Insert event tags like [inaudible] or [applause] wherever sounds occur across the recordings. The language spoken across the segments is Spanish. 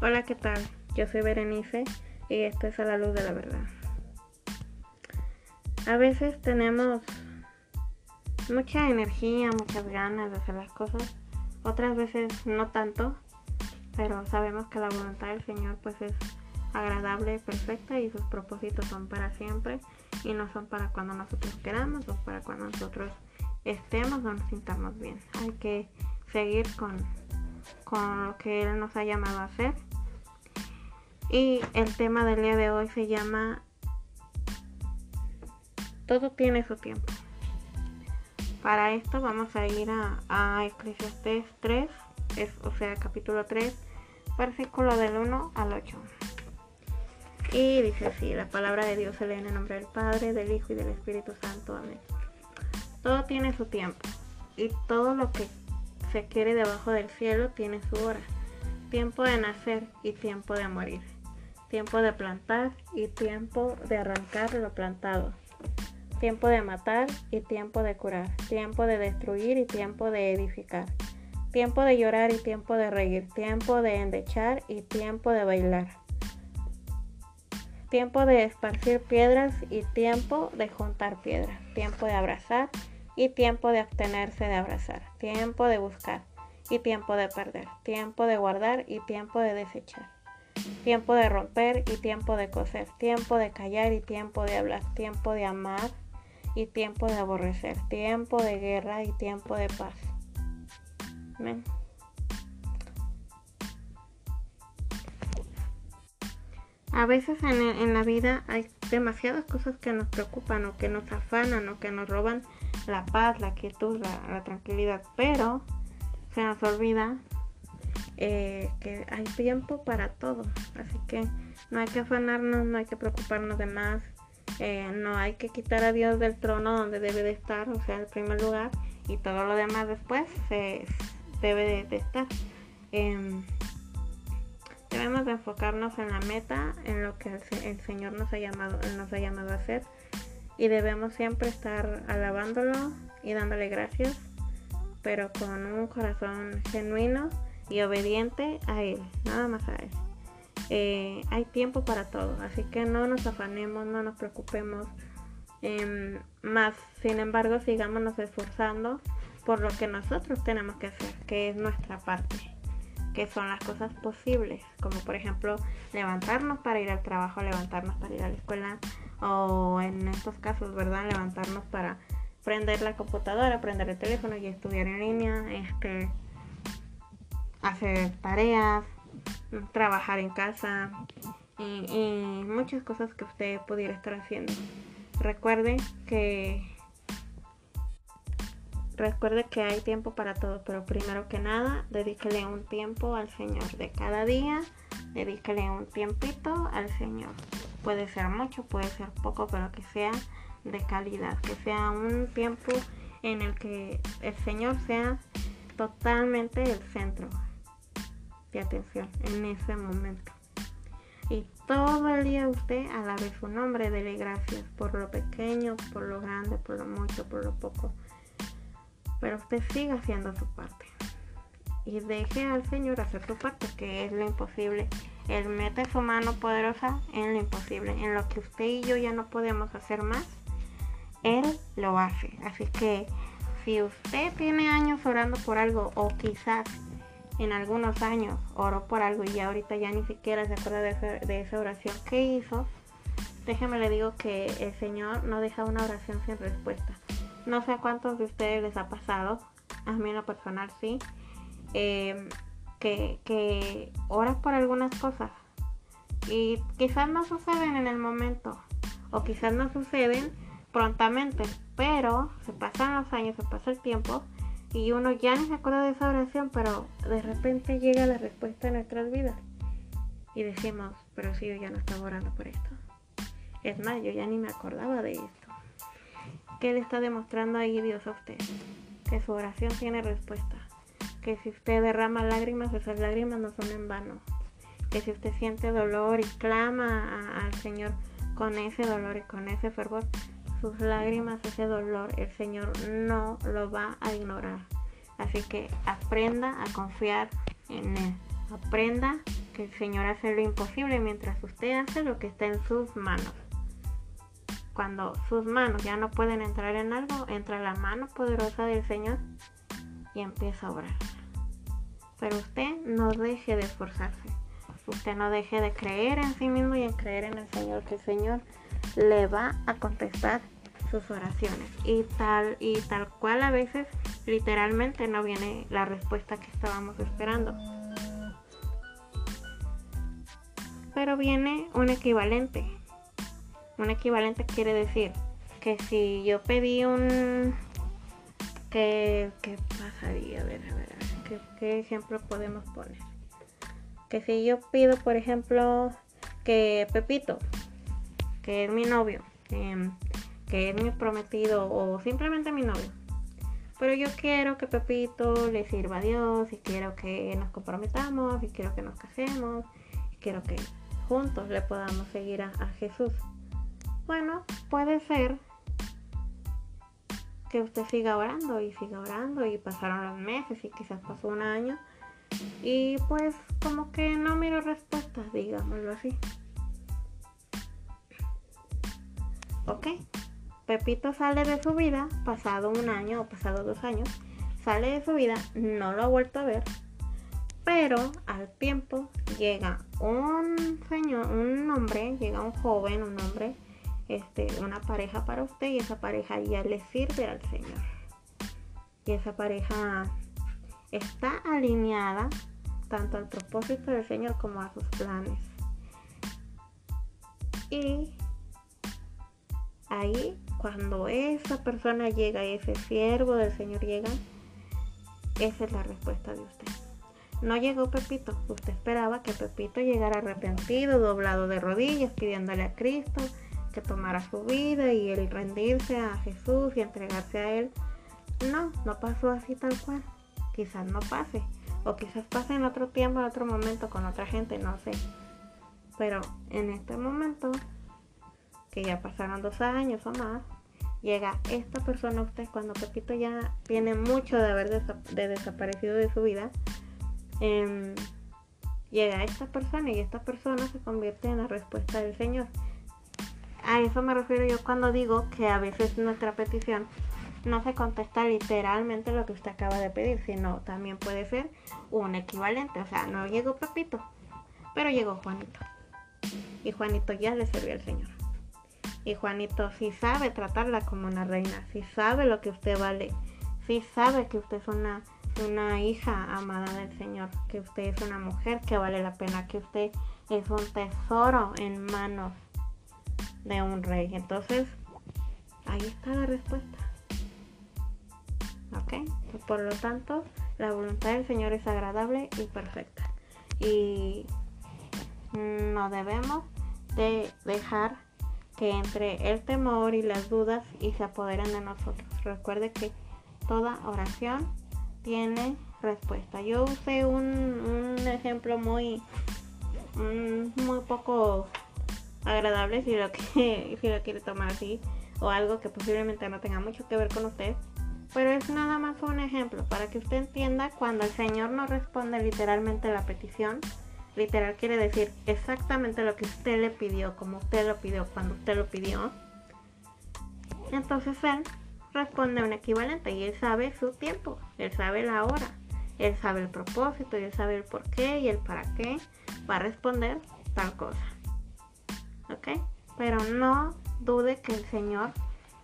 Hola, ¿qué tal? Yo soy Berenice y esto es a la luz de la verdad. A veces tenemos mucha energía, muchas ganas de hacer las cosas, otras veces no tanto, pero sabemos que la voluntad del Señor pues es agradable, perfecta y sus propósitos son para siempre y no son para cuando nosotros queramos o para cuando nosotros estemos o nos sintamos bien. Hay que seguir con, con lo que Él nos ha llamado a hacer. Y el tema del día de hoy se llama Todo tiene su tiempo. Para esto vamos a ir a, a Eclesiastes 3, es, o sea, capítulo 3, versículo del 1 al 8. Y dice así, la palabra de Dios se lee en el nombre del Padre, del Hijo y del Espíritu Santo. Amén. Todo tiene su tiempo y todo lo que se quiere debajo del cielo tiene su hora. Tiempo de nacer y tiempo de morir. Tiempo de plantar y tiempo de arrancar lo plantado. Tiempo de matar y tiempo de curar. Tiempo de destruir y tiempo de edificar. Tiempo de llorar y tiempo de reír. Tiempo de endechar y tiempo de bailar tiempo de esparcir piedras y tiempo de juntar piedras, tiempo de abrazar y tiempo de abstenerse de abrazar, tiempo de buscar y tiempo de perder, tiempo de guardar y tiempo de desechar, tiempo de romper y tiempo de coser, tiempo de callar y tiempo de hablar, tiempo de amar y tiempo de aborrecer, tiempo de guerra y tiempo de paz. Amén. A veces en, la vida hay demasiadas cosas que nos preocupan o que nos afanan o que nos roban la paz, la quietud, la, tranquilidad, pero se nos olvida eh, que hay tiempo para todo. Así que no hay que afanarnos, no hay que preocuparnos de más, eh, no hay que quitar a Dios del trono donde debe de estar, o sea, en primer lugar, y todo lo demás después se debe de, estar. Em, Debemos de enfocarnos en la meta, en lo que el, Señor nos ha, llamado, nos ha llamado a hacer y debemos siempre estar alabándolo y dándole gracias, pero con un corazón genuino y obediente a Él, nada más a Él. Eh, hay tiempo para todo, así que no nos afanemos, no nos preocupemos em, más. Sin embargo, sigámonos esforzando por lo que nosotros tenemos que hacer, que es nuestra parte que son las cosas posibles, como por ejemplo levantarnos para ir al trabajo, levantarnos para ir a la escuela o en estos casos, ¿verdad? Levantarnos para prender la computadora, prender el teléfono y estudiar en línea, este, hacer tareas, trabajar en casa y, muchas cosas que usted pudiera estar haciendo. Recuerde que Recuerde que hay tiempo para todo, pero primero que nada, dedíquele un tiempo al Señor. De cada día, dedíquele un tiempito al Señor. Puede ser mucho, puede ser poco, pero que sea de calidad, que sea un tiempo en el que el Señor sea totalmente el centro de atención en ese momento. Y todo el día usted alabe su nombre, dele gracias por lo pequeño, por lo grande, por lo mucho, por lo poco pero usted siga haciendo su parte. Y deje al Señor hacer su parte, que es lo imposible. Él mete su mano poderosa en lo imposible, en lo que usted y yo ya no podemos hacer más. Él lo hace. Así que si usted tiene años orando por algo, o quizás en algunos años oró por algo y ahorita ya ni siquiera se acuerda de esa, oración que hizo, déjeme le digo que el Señor no deja una oración sin respuesta. No sé a cuántos de ustedes les ha pasado, a mí en lo personal sí, em, que, que oras por algunas cosas y quizás no suceden en el momento o quizás no suceden prontamente, pero se pasan los años, se pasa el tiempo y uno ya ni se acuerda de esa oración, pero de repente llega la respuesta en nuestras vidas y decimos, pero si yo ya no estaba orando por esto. Es más, yo ya ni me acordaba de esto. ¿Qué le está demostrando ahí Dios a usted? Que su oración tiene respuesta. Que si usted derrama lágrimas, esas lágrimas no son en vano. Que si usted siente dolor y clama al Señor con ese dolor y con ese fervor, sus lágrimas, ese dolor, el Señor no lo va a ignorar. Así que aprenda a confiar en Él. Aprenda que el Señor hace lo imposible mientras usted hace lo que está en sus manos. Cuando sus manos ya no pueden entrar en algo, entra la mano poderosa del Señor y empieza a obrar. Pero usted no deje de esforzarse. Usted no deje de creer en sí mismo y en creer en el Señor, que el Señor le va a contestar sus oraciones. Y tal, y tal cual a veces literalmente no viene la respuesta que estábamos esperando. Pero viene un equivalente. Un equivalente quiere decir que si yo pedí un... ¿Qué, qué pasaría? A ver, a ver, a ver. ¿qué, ¿Qué ejemplo podemos poner? Que si yo pido, por ejemplo, que Pepito, que es mi novio, que es mi prometido o simplemente mi novio. Pero yo quiero que Pepito le sirva a Dios y quiero que nos comprometamos y quiero que nos casemos y quiero que juntos le podamos seguir a, Jesús. Bueno, puede ser que usted siga orando y siga orando y pasaron los meses y quizás pasó un año y pues como que no miro respuestas, digámoslo así. ¿Ok? Pepito sale de su vida, pasado un año o pasado dos años, sale de su vida, no lo ha vuelto a ver, pero al tiempo llega un señor, un hombre, llega un joven, un hombre, este, una pareja para usted y esa pareja ya le sirve al Señor. Y esa pareja está alineada tanto al propósito del Señor como a sus planes. Y ahí cuando esa persona llega, ese siervo del Señor llega, esa es la respuesta de usted. No llegó Pepito. Usted esperaba que Pepito llegara arrepentido, doblado de rodillas, pidiéndole a Cristo que tomara su vida y el rendirse a Jesús y entregarse a Él. No, no pasó así tal cual. Quizás no pase. O quizás pase en otro tiempo, en otro momento, con otra gente, no sé. Pero en este momento que ya pasaron dos años o más, llega esta persona a usted cuando Pepito ya tiene mucho de haber desaparecido de su vida. Em, llega esta persona y esta persona se convierte en la respuesta del Señor. A eso me refiero yo cuando digo que a veces nuestra petición no se contesta literalmente lo que usted acaba de pedir, sino también puede ser un equivalente. O sea, no llegó Pepito, pero llegó Juanito. Y Juanito ya le sirvió al Señor. Y Juanito si sabe tratarla como una reina, si sabe lo que usted vale, si sabe que usted es una, una hija amada del Señor, que usted es una mujer que vale la pena, que usted es un tesoro en manos de un rey. Entonces, ahí está la respuesta. ¿Ok? Por lo tanto, la voluntad del Señor es agradable y perfecta. Y no debemos de dejar que entre el temor y las dudas y se apoderen de nosotros. Recuerde que toda oración tiene respuesta. Yo usé un, ejemplo muy, mm, muy poco agradable si lo, [laughs] que, si lo quiere tomar así o algo que posiblemente no tenga mucho que ver con usted. Pero es nada más un ejemplo para que usted entienda cuando el Señor no responde literalmente la petición literal quiere decir exactamente lo que usted le pidió, como usted lo pidió, cuando usted lo pidió. Entonces él responde un equivalente y él sabe su tiempo, él sabe la hora, él sabe el propósito y él sabe el por qué y el para qué va a responder tal cosa. ¿Ok? Pero no dude que el Señor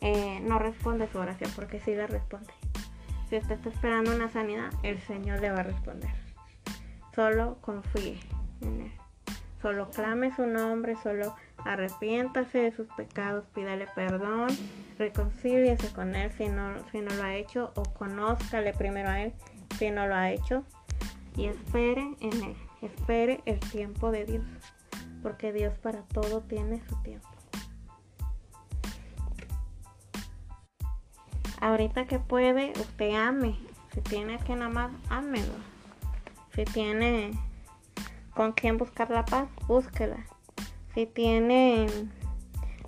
eh, no responde su oración porque sí la responde. Si usted está esperando una sanidad, el Señor le va a responder. Solo confíe. Solo clame su nombre, solo arrepiéntase de sus pecados, pídale perdón, reconcíliese con él si no, si no lo ha hecho o conózcale primero a él si no lo ha hecho y espere en él, espere el tiempo de Dios, porque Dios para todo tiene su tiempo. Ahorita que puede, usted ame. Si tiene que nada más, ámelo. Si tiene con quién buscar la paz, búsquela. Si tiene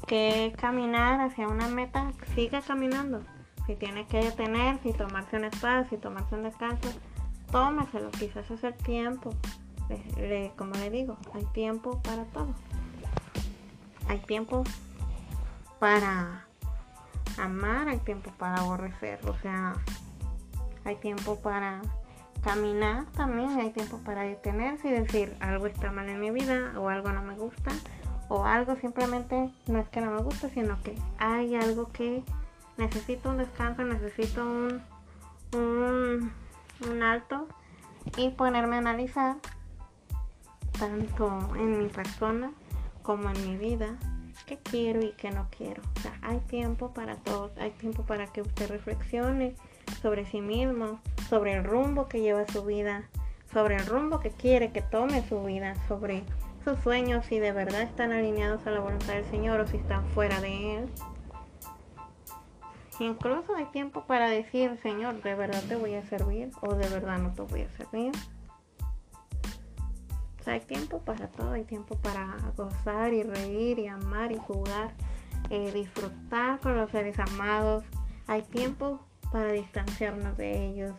que caminar hacia una meta, siga caminando. Si tiene que detenerse y tomarse un espacio y tomarse un descanso, tómeselo. Quizás es el tiempo como le digo, hay tiempo para todo. Hay tiempo para amar, hay tiempo para aborrecer, o sea, hay tiempo para caminar también, hay tiempo para detenerse y decir algo está mal en mi vida o algo no me gusta o algo simplemente no es que no me gusta, sino que hay algo que necesito un descanso, necesito un, un, un alto y ponerme a analizar tanto en mi persona como en mi vida qué quiero y qué no quiero. O sea, hay tiempo para todos, hay tiempo para que usted reflexione sobre sí mismo, sobre el rumbo que lleva su vida, sobre el rumbo que quiere que tome su vida, sobre sus sueños, si de verdad están alineados a la voluntad del Señor o si están fuera de Él. Incluso hay tiempo para decir, Señor, de verdad te voy a servir o de verdad no te voy a servir. O sea, hay tiempo para todo, hay tiempo para gozar y reír y amar y jugar, eh, disfrutar con los seres amados. Hay tiempo para distanciarnos de ellos.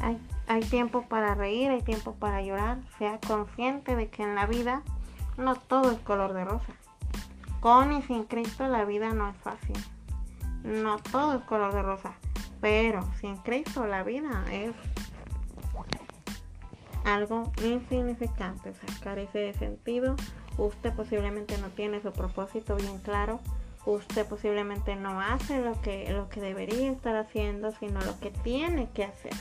Hay, tiempo para reír, hay tiempo para llorar. Sea consciente de que en la vida no todo es color de rosa. Con y sin Cristo la vida no es fácil. No todo es color de rosa. Pero sin Cristo la vida es algo insignificante. O carece de sentido. Usted posiblemente no tiene su propósito bien claro. Usted posiblemente no hace lo que, lo que debería estar haciendo, sino lo que tiene que hacer.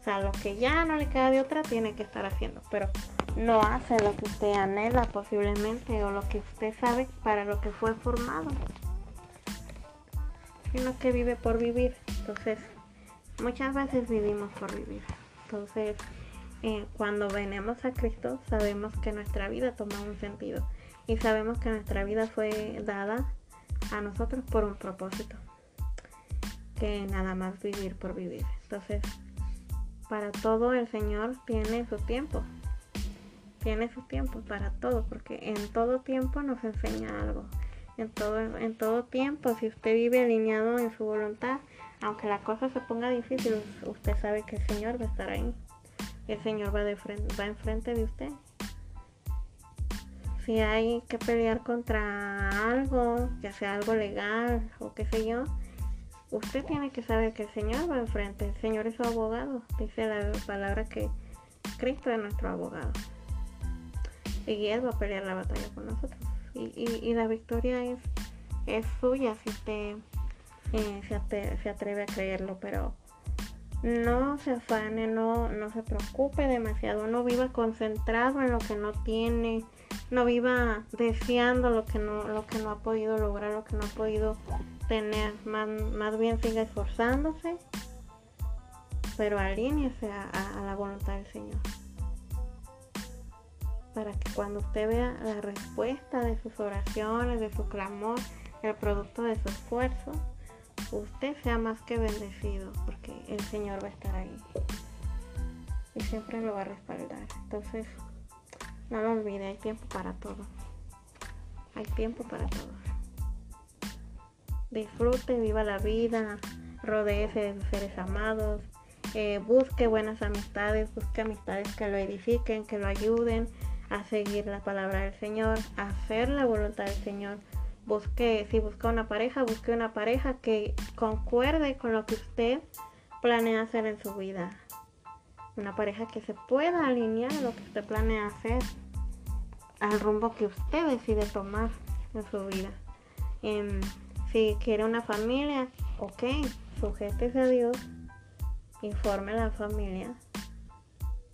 O sea, lo que ya no le queda de otra tiene que estar haciendo. Pero no hace lo que usted anhela posiblemente o lo que usted sabe para lo que fue formado, sino que vive por vivir. Entonces, muchas veces vivimos por vivir. Entonces, eh, cuando venimos a Cristo, sabemos que nuestra vida toma un sentido y sabemos que nuestra vida fue dada a nosotros por un propósito, que nada más vivir por vivir. Entonces, para todo el Señor tiene su tiempo tiene su tiempo para todo, porque en todo tiempo nos enseña algo. En todo, en todo tiempo, si usted vive alineado en su voluntad, aunque la cosa se ponga difícil, usted sabe que el Señor va a estar ahí. El Señor va, de frente, va enfrente de usted. Si hay que pelear contra algo, ya sea algo legal o qué sé yo, usted tiene que saber que el Señor va enfrente. El Señor es su abogado. Dice la palabra que Cristo es nuestro abogado y Él va a pelear la batalla con nosotros. Y, la victoria es, es suya si usted eh, se, atreve, a creerlo, pero no se afane, no, no se preocupe demasiado, no viva concentrado en lo que no tiene, no viva deseando lo que no, lo que no ha podido lograr, lo que no ha podido tener, más, más bien siga esforzándose, pero alíñese a la voluntad del Señor para que cuando usted vea la respuesta de sus oraciones, de su clamor, el producto de su esfuerzo, usted sea más que bendecido, porque el Señor va a estar ahí. Y siempre lo va a respaldar. Entonces, no lo olvide, hay tiempo para todo. Hay tiempo para todo. Disfrute, viva la vida, rodeese de sus seres amados, eh, busque buenas amistades, busque amistades que lo edifiquen, que lo ayuden, a seguir la palabra del Señor, a hacer la voluntad del Señor. Busque, si busca una pareja, busque una pareja que concuerde con lo que usted planea hacer en su vida. Una pareja que se pueda alinear a lo que usted planea hacer, al rumbo que usted decide tomar en su vida. Em, si quiere una familia, ok, sujétese a Dios, informe a la familia,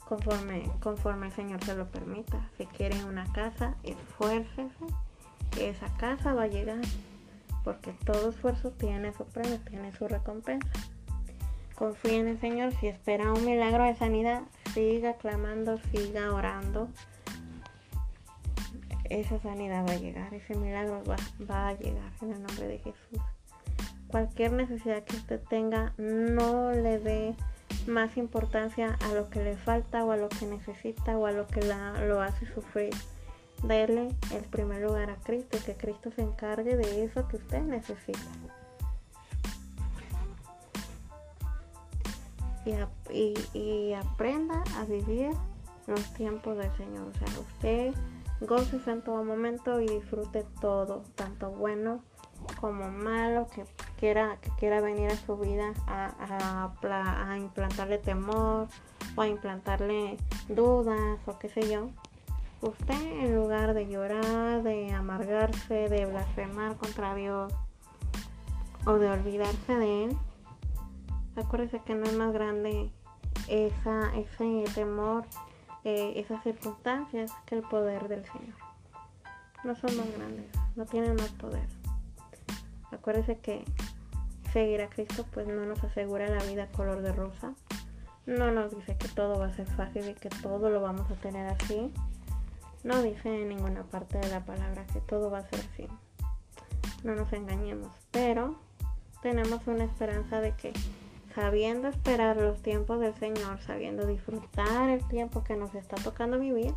conforme, conforme el Señor se lo permita. Si quieren una casa, esfuércese, que esa casa va a llegar, porque todo esfuerzo tiene su premio, tiene su recompensa. Confíe en el Señor, si espera un milagro de sanidad, siga clamando, siga orando. Esa sanidad va a llegar, ese milagro va, va a llegar en el nombre de Jesús. Cualquier necesidad que usted tenga, no le dé más importancia a lo que le falta o a lo que necesita o a lo que la, lo hace sufrir. Darle el primer lugar a Cristo que Cristo se encargue de eso que usted necesita. Y, y, aprenda a vivir los tiempos del Señor. O sea, usted goce en todo momento y disfrute todo, tanto bueno como malo que quiera, que quiera venir a su vida a, a, implantarle temor o a implantarle dudas o qué sé yo. Usted en lugar de llorar, de amargarse, de blasfemar contra Dios o de olvidarse de Él, acuérdese que no es más grande ese temor, eh, esas circunstancias que el poder del Señor. No son más grandes, no tienen más poder. Acuérdese que seguir a Cristo pues no nos asegura la vida color de rosa. No nos dice que todo va a ser fácil y que todo lo vamos a tener así. No dice en ninguna parte de la palabra que todo va a ser así. No nos engañemos. Pero tenemos una esperanza de que sabiendo esperar los tiempos del Señor, sabiendo disfrutar el tiempo que nos está tocando vivir,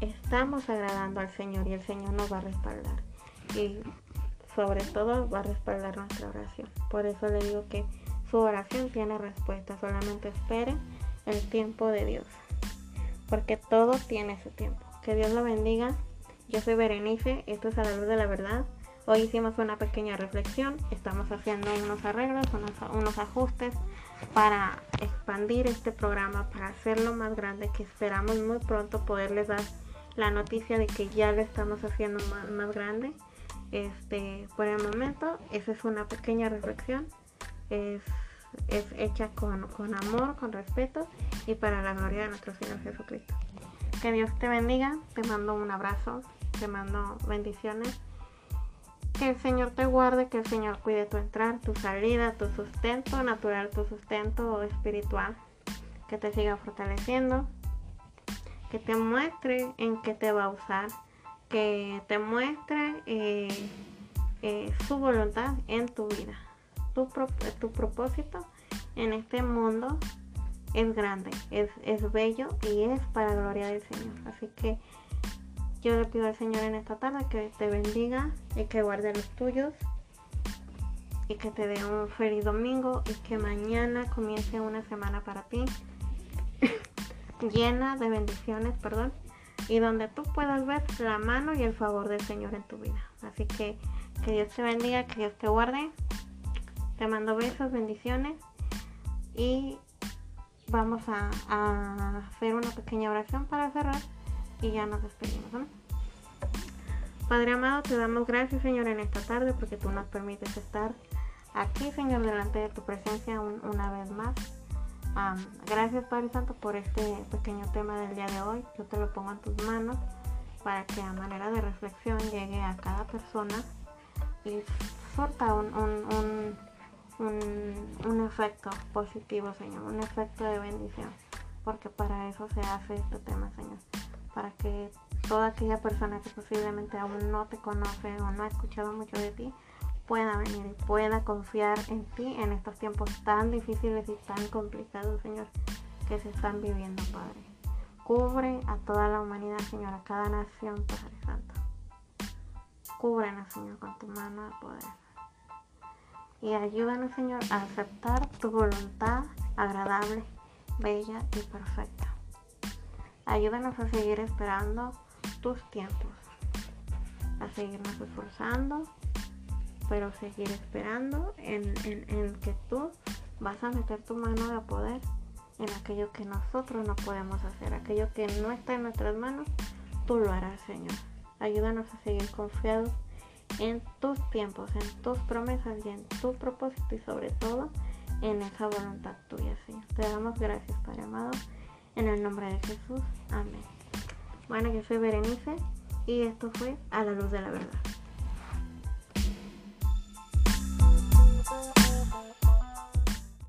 estamos agradando al Señor y el Señor nos va a respaldar. Y sobre todo va a respaldar nuestra oración. Por eso le digo que su oración tiene respuesta. Solamente espere el tiempo de Dios. Porque todo tiene su tiempo. Que Dios lo bendiga. Yo soy Berenice. Esto es a la luz de la verdad. Hoy hicimos una pequeña reflexión. Estamos haciendo unos arreglos, unos, ajustes para expandir este programa, para hacerlo más grande, que esperamos muy pronto poderles dar la noticia de que ya lo estamos haciendo más, grande. Este, por el momento, esa es una pequeña reflexión. Es, es hecha con, con amor, con respeto y para la gloria de nuestro Señor Jesucristo. Que Dios te bendiga, te mando un abrazo, te mando bendiciones. Que el Señor te guarde, que el Señor cuide tu entrar, tu salida, tu sustento natural, tu sustento espiritual. Que te siga fortaleciendo, que te muestre en qué te va a usar, que te muestre eh, eh, su voluntad en tu vida. Tu, tu, propósito en este mundo es grande, es, es bello y es para gloria del Señor. Así que yo le pido al Señor en esta tarde que te bendiga y que guarde los tuyos y que te dé un feliz domingo y que mañana comience una semana para ti [laughs] llena de bendiciones, perdón, y donde tú puedas ver la mano y el favor del Señor en tu vida. Así que que Dios te bendiga, que Dios te guarde. Te mando besos, bendiciones y vamos a, hacer una pequeña oración para cerrar y ya nos despedimos. Padre amado, te damos gracias Señor en esta tarde porque tú nos permites estar aquí Señor delante de tu presencia una vez más gracias Padre Santo por este pequeño tema del día de hoy. Yo te lo pongo en tus manos para que a manera de reflexión llegue a cada persona y surta un, un, un, efecto positivo, Señor, un efecto de bendición. Porque para eso se hace este tema, Señor. Para que toda aquella persona que posiblemente aún no te conoce o no ha escuchado mucho de ti, pueda venir y pueda confiar en ti en estos tiempos tan difíciles y tan complicados, Señor, que se están viviendo, Padre. Cubre a toda la humanidad, Señor, a cada nación, Padre Santo. Cúbrenos, Señor, con tu mano de poder. Y ayúdanos, Señor, a aceptar tu voluntad agradable, bella y perfecta. Ayúdanos a seguir esperando tus tiempos, a seguirnos esforzando pero seguir esperando en, que tú vas a meter tu mano de poder en aquello que nosotros no podemos hacer, aquello que no está en nuestras manos, tú lo harás, Señor. Ayúdanos a seguir confiados en tus tiempos, en tus promesas y en tu propósito y sobre todo en esa voluntad tuya, Señor. Te damos gracias, Padre amado, en el nombre de Jesús. Amén. Bueno, yo soy Berenice y esto fue A la Luz de la Verdad.